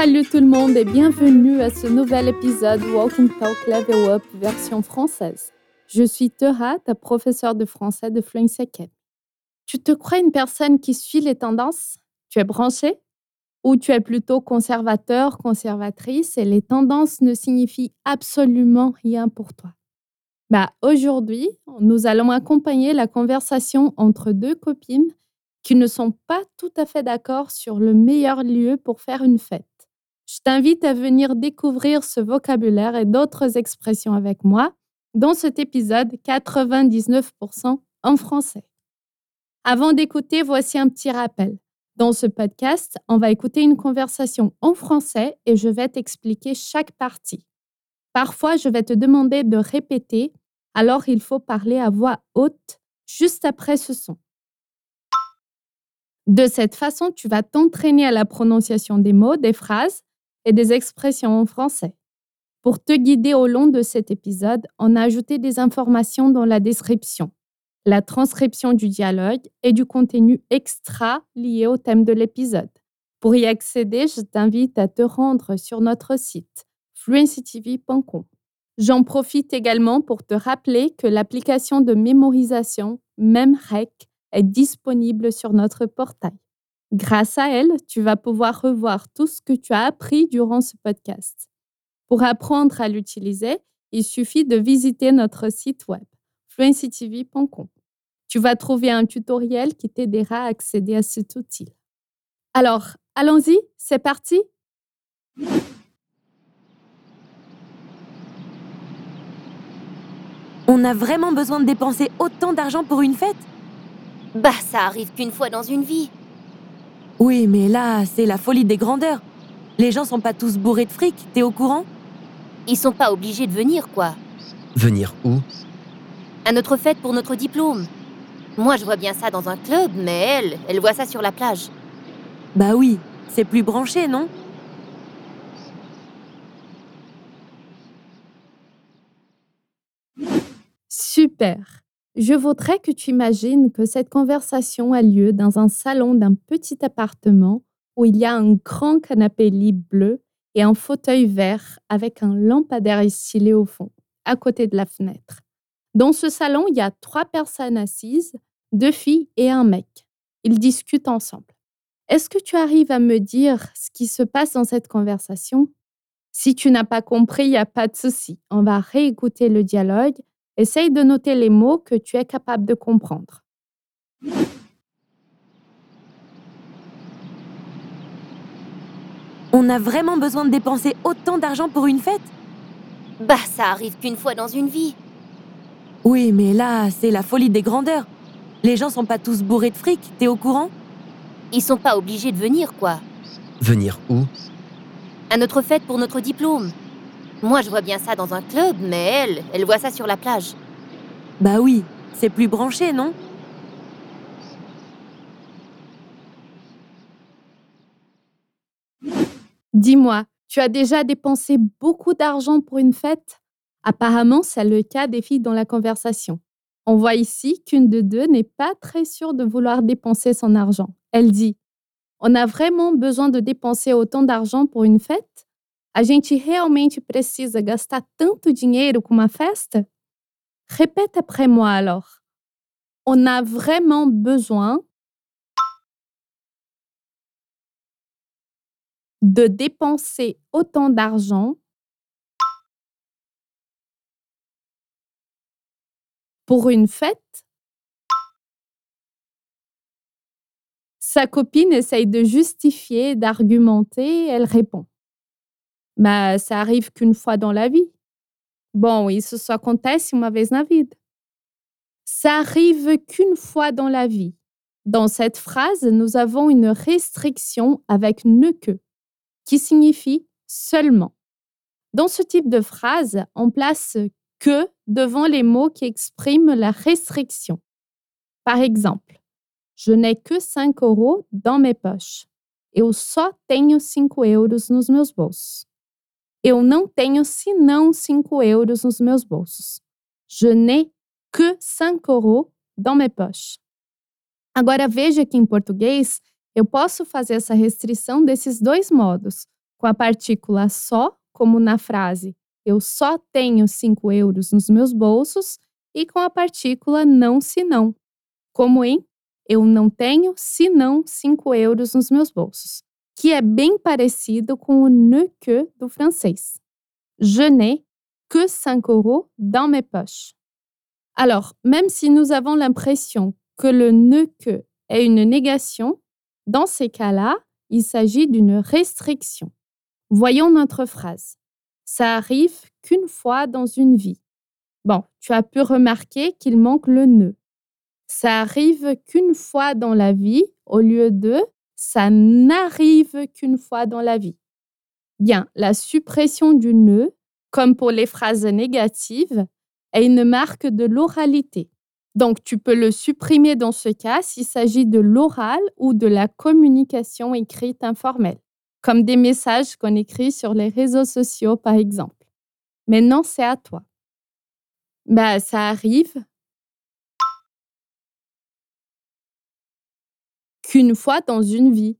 Salut tout le monde et bienvenue à ce nouvel épisode Walking Talk Level Up version française. Je suis Tera, ta professeure de français de Fluency Academy. Tu te crois une personne qui suit les tendances? Tu es branché? Ou tu es plutôt conservateur, conservatrice et les tendances ne signifient absolument rien pour toi? Bah, Aujourd'hui, nous allons accompagner la conversation entre deux copines qui ne sont pas tout à fait d'accord sur le meilleur lieu pour faire une fête. Je t'invite à venir découvrir ce vocabulaire et d'autres expressions avec moi dans cet épisode 99% en français. Avant d'écouter, voici un petit rappel. Dans ce podcast, on va écouter une conversation en français et je vais t'expliquer chaque partie. Parfois, je vais te demander de répéter, alors il faut parler à voix haute juste après ce son. De cette façon, tu vas t'entraîner à la prononciation des mots, des phrases et des expressions en français. Pour te guider au long de cet épisode, on a ajouté des informations dans la description, la transcription du dialogue et du contenu extra lié au thème de l'épisode. Pour y accéder, je t'invite à te rendre sur notre site fluencytv.com. J'en profite également pour te rappeler que l'application de mémorisation MemRec est disponible sur notre portail. Grâce à elle, tu vas pouvoir revoir tout ce que tu as appris durant ce podcast. Pour apprendre à l'utiliser, il suffit de visiter notre site web fluencytv.com. Tu vas trouver un tutoriel qui t'aidera à accéder à cet outil. Alors, allons-y, c'est parti On a vraiment besoin de dépenser autant d'argent pour une fête? Bah, ça arrive qu'une fois dans une vie. Oui, mais là, c'est la folie des grandeurs. Les gens sont pas tous bourrés de fric, t'es au courant? Ils sont pas obligés de venir, quoi. Venir où? À notre fête pour notre diplôme. Moi, je vois bien ça dans un club, mais elle, elle voit ça sur la plage. Bah oui, c'est plus branché, non? Super je voudrais que tu imagines que cette conversation a lieu dans un salon d'un petit appartement où il y a un grand canapé lit bleu et un fauteuil vert avec un lampadaire stylé au fond, à côté de la fenêtre. Dans ce salon, il y a trois personnes assises, deux filles et un mec. Ils discutent ensemble. Est-ce que tu arrives à me dire ce qui se passe dans cette conversation? Si tu n'as pas compris, il n'y a pas de souci. On va réécouter le dialogue Essaye de noter les mots que tu es capable de comprendre. On a vraiment besoin de dépenser autant d'argent pour une fête? Bah, ça arrive qu'une fois dans une vie. Oui, mais là, c'est la folie des grandeurs. Les gens sont pas tous bourrés de fric, t'es au courant? Ils sont pas obligés de venir, quoi. Venir où? À notre fête pour notre diplôme. Moi, je vois bien ça dans un club, mais elle, elle voit ça sur la plage. Bah oui, c'est plus branché, non? Dis-moi, tu as déjà dépensé beaucoup d'argent pour une fête? Apparemment, c'est le cas des filles dans la conversation. On voit ici qu'une de deux n'est pas très sûre de vouloir dépenser son argent. Elle dit On a vraiment besoin de dépenser autant d'argent pour une fête? A gente realmente precisa gastar tanto dinheiro com uma festa? Répète après moi alors. On a vraiment besoin de dépenser autant d'argent pour une fête? Sa copine essaye de justifier, d'argumenter, elle répond. Bah, ça arrive qu'une fois dans la vie. Bom, isso só acontece uma vez na vida. Ça arrive qu'une fois dans la vie. Dans cette phrase, nous avons une restriction avec ne que, qui signifie seulement. Dans ce type de phrase, on place que devant les mots qui expriment la restriction. Par exemple, je n'ai que 5 euros dans mes poches. Eu só tenho 5 euros nos meus bolsos. Eu não tenho senão 5 euros nos meus bolsos. Je n'ai que 5 euros dans mes poches. Agora veja que em português eu posso fazer essa restrição desses dois modos, com a partícula só, como na frase eu só tenho 5 euros nos meus bolsos, e com a partícula não se não, como em eu não tenho senão 5 euros nos meus bolsos, que é bem parecido com o ne que do francês. Je n'ai que 5 euros dans mes poches. Alors, même si nous avons l'impression que le ne que est une négation, dans ces cas-là, il s'agit d'une restriction. Voyons notre phrase. Ça arrive qu'une fois dans une vie. Bon, tu as pu remarquer qu'il manque le ne. Ça arrive qu'une fois dans la vie au lieu de ça n'arrive qu'une fois dans la vie. Bien, la suppression du ne, comme pour les phrases négatives, est une marque de l'oralité. Donc, tu peux le supprimer dans ce cas s'il s'agit de l'oral ou de la communication écrite informelle, comme des messages qu'on écrit sur les réseaux sociaux, par exemple. Maintenant, c'est à toi. Bah, ça arrive qu'une fois dans une vie.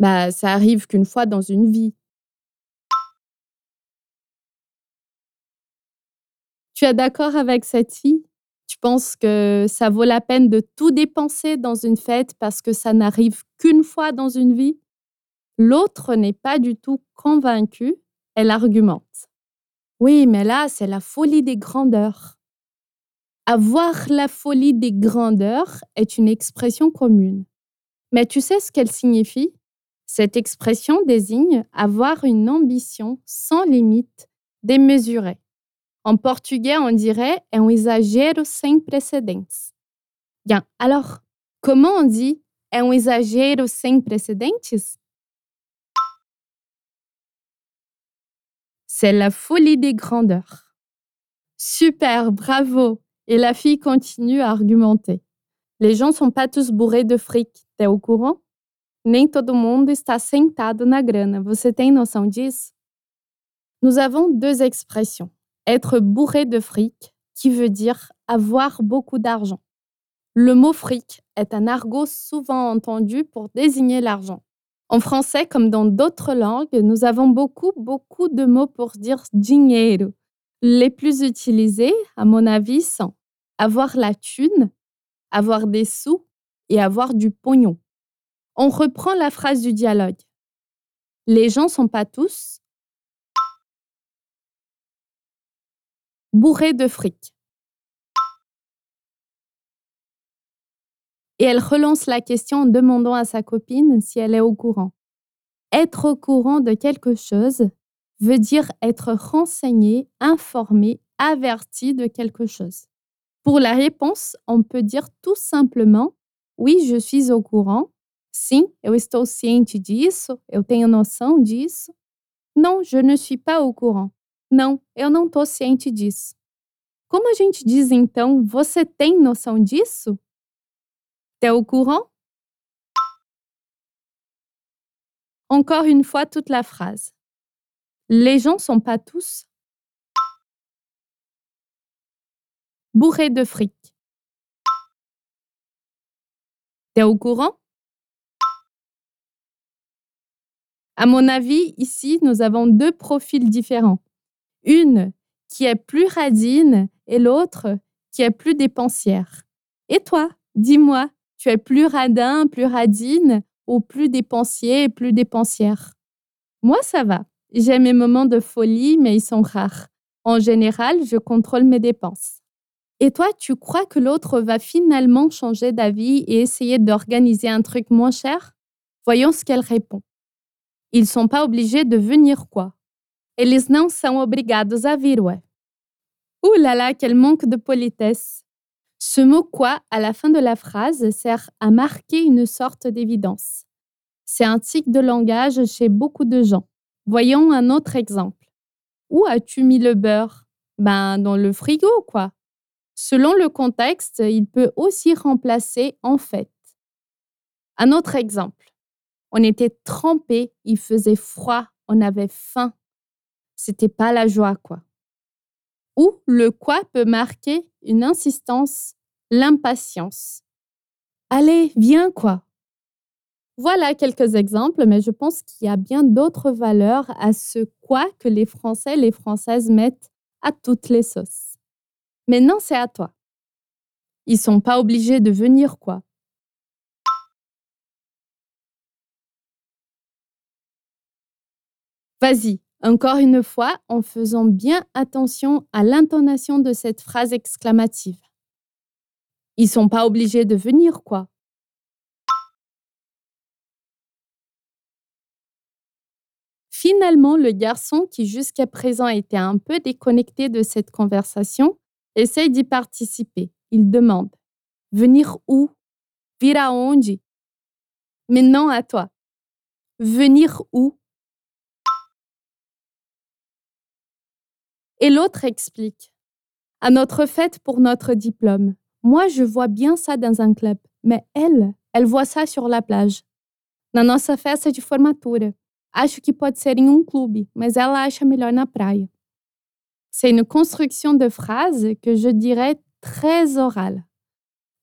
Bah, ça arrive qu'une fois dans une vie. Tu es d'accord avec cette fille? Tu penses que ça vaut la peine de tout dépenser dans une fête parce que ça n'arrive qu'une fois dans une vie? L'autre n'est pas du tout convaincue, elle argumente. Oui, mais là, c'est la folie des grandeurs. Avoir la folie des grandeurs est une expression commune. Mais tu sais ce qu'elle signifie? Cette expression désigne avoir une ambition sans limite, démesurée. En portugais, on dirait un exagero sem precedentes. Bien, alors, comment on dit un exagero sem precedentes C'est la folie des grandeurs. Super, bravo. Et la fille continue à argumenter. Les gens sont pas tous bourrés de fric, t'es au courant? Nem todo mundo está sentado na grana. Você tem noção disso? Nous avons deux expressions être bourré de fric, qui veut dire avoir beaucoup d'argent. Le mot fric est un argot souvent entendu pour désigner l'argent. En français, comme dans d'autres langues, nous avons beaucoup, beaucoup de mots pour dire dinheiro. Les plus utilisés, à mon avis, sont avoir la thune, avoir des sous et avoir du pognon. On reprend la phrase du dialogue. Les gens sont pas tous, bourré de fric. Et elle relance la question en demandant à sa copine si elle est au courant. Être au courant de quelque chose veut dire être renseigné, informé, averti de quelque chose. Pour la réponse, on peut dire tout simplement oui, je suis au courant. Sim, eu estou ciente disso, eu tenho noção disso. Non, je ne suis pas au courant. Não, eu não estou ciente disso. Como a gente diz então, você tem noção disso? T'es au courant? Encore une fois toute la phrase. Les gens sont pas tous bourrés de fric. T'es au courant? À mon avis, ici, nous avons deux profils différents. Une qui est plus radine et l'autre qui est plus dépensière. Et toi, dis-moi, tu es plus radin, plus radine ou plus dépensier plus dépensière? Moi, ça va. J'ai mes moments de folie, mais ils sont rares. En général, je contrôle mes dépenses. Et toi, tu crois que l'autre va finalement changer d'avis et essayer d'organiser un truc moins cher? Voyons ce qu'elle répond. Ils sont pas obligés de venir quoi Eles não são obrigados a vir, ouais. Ouh là là, quel manque de politesse. Ce mot quoi à la fin de la phrase sert à marquer une sorte d'évidence. C'est un tic de langage chez beaucoup de gens. Voyons un autre exemple. Où as-tu mis le beurre? Ben, dans le frigo, quoi. Selon le contexte, il peut aussi remplacer en fait. Un autre exemple. On était trempé, il faisait froid, on avait faim c'était pas la joie, quoi. Ou le quoi peut marquer une insistance, l'impatience. Allez, viens, quoi. Voilà quelques exemples, mais je pense qu'il y a bien d'autres valeurs à ce quoi que les Français et les Françaises mettent à toutes les sauces. Maintenant, c'est à toi. Ils sont pas obligés de venir quoi. Vas-y, encore une fois, en faisant bien attention à l'intonation de cette phrase exclamative. Ils sont pas obligés de venir quoi. Finalement, le garçon, qui jusqu'à présent était un peu déconnecté de cette conversation, essaye d'y participer. Il demande Venir où? Vir aonde Maintenant à toi. Venir où? Et l'autre explique À notre fête pour notre diplôme. Moi, je vois bien ça dans un club, mais elle, elle voit ça sur la plage. Na nossa festa de formatura. Acho que pode ser em um clube, mas ela acha melhor na praia. C'est une construction de phrase que je dirais très orale.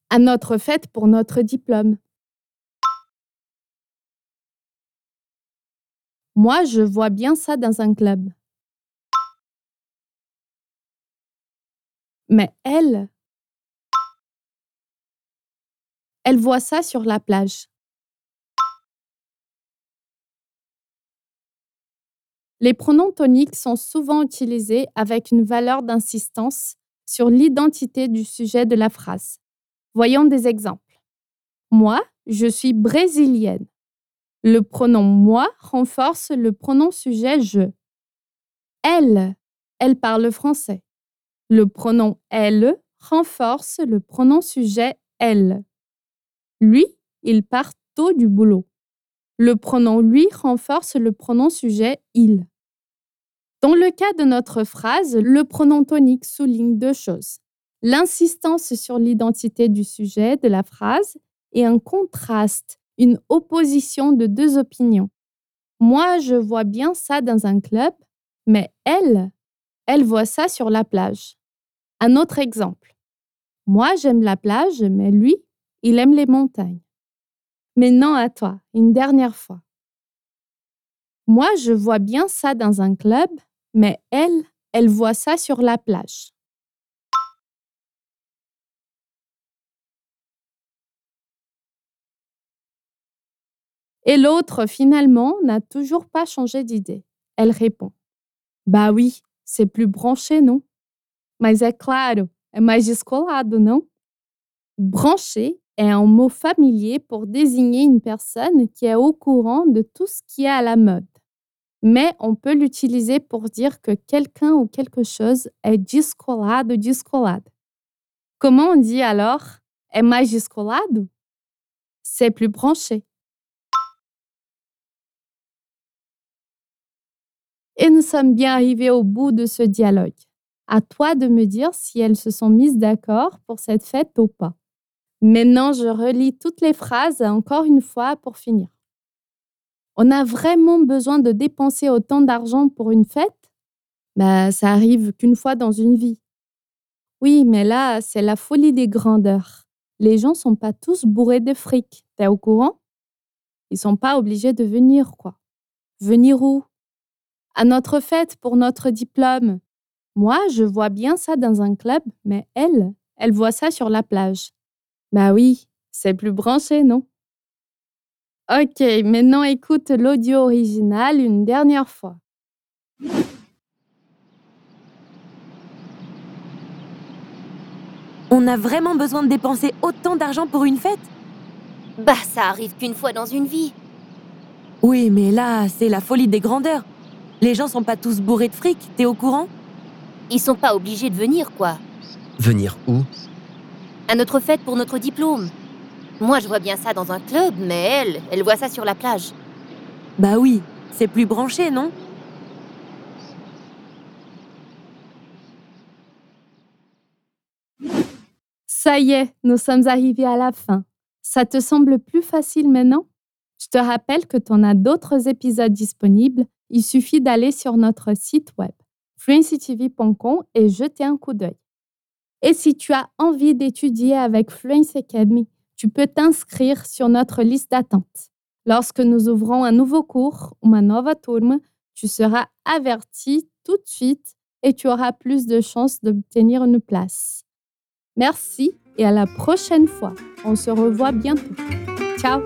À notre fête pour notre diplôme. Moi, je vois bien ça dans un club. Mais elle, elle voit ça sur la plage. Les pronoms toniques sont souvent utilisés avec une valeur d'insistance sur l'identité du sujet de la phrase. Voyons des exemples. Moi, je suis brésilienne. Le pronom moi renforce le pronom sujet je. Elle, elle parle français. Le pronom elle renforce le pronom sujet elle. Lui, il part tôt du boulot. Le pronom lui renforce le pronom sujet il. Dans le cas de notre phrase, le pronom tonique souligne deux choses. L'insistance sur l'identité du sujet de la phrase et un contraste, une opposition de deux opinions. Moi, je vois bien ça dans un club, mais elle, elle voit ça sur la plage. Un autre exemple. Moi, j'aime la plage, mais lui, il aime les montagnes. Maintenant à toi, une dernière fois. Moi, je vois bien ça dans un club, mais elle, elle voit ça sur la plage. Et l'autre, finalement, n'a toujours pas changé d'idée. Elle répond Bah oui, c'est plus branché, non? Mas é claro, é mais descolado, non Branché est un mot familier pour désigner une personne qui est au courant de tout ce qui est à la mode mais on peut l'utiliser pour dire que quelqu'un ou quelque chose est descolado, descolado. Comment on dit alors est mais descolado? C'est plus branché. Et nous sommes bien arrivés au bout de ce dialogue. À toi de me dire si elles se sont mises d'accord pour cette fête ou pas. Maintenant, je relis toutes les phrases encore une fois pour finir. On a vraiment besoin de dépenser autant d'argent pour une fête? Bah, ça arrive qu'une fois dans une vie. Oui, mais là, c'est la folie des grandeurs. Les gens sont pas tous bourrés de fric. T'es au courant? Ils sont pas obligés de venir, quoi. Venir où? À notre fête pour notre diplôme. Moi, je vois bien ça dans un club, mais elle, elle voit ça sur la plage. Bah oui, c'est plus branché, non? Ok, maintenant écoute l'audio original une dernière fois. On a vraiment besoin de dépenser autant d'argent pour une fête? Bah, ça arrive qu'une fois dans une vie. Oui, mais là, c'est la folie des grandeurs. Les gens sont pas tous bourrés de fric, t'es au courant? Ils sont pas obligés de venir, quoi. Venir où? À notre fête pour notre diplôme. Moi, je vois bien ça dans un club, mais elle, elle voit ça sur la plage. Bah oui, c'est plus branché, non? Ça y est, nous sommes arrivés à la fin. Ça te semble plus facile maintenant? Je te rappelle que tu en as d'autres épisodes disponibles. Il suffit d'aller sur notre site web fluencytv.com et jeter un coup d'œil. Et si tu as envie d'étudier avec Fluency Academy, tu peux t'inscrire sur notre liste d'attente. Lorsque nous ouvrons un nouveau cours, uma nova turma, tu seras averti tout de suite et tu auras plus de chances d'obtenir une place. Merci et à la prochaine fois. On se revoit bientôt. Ciao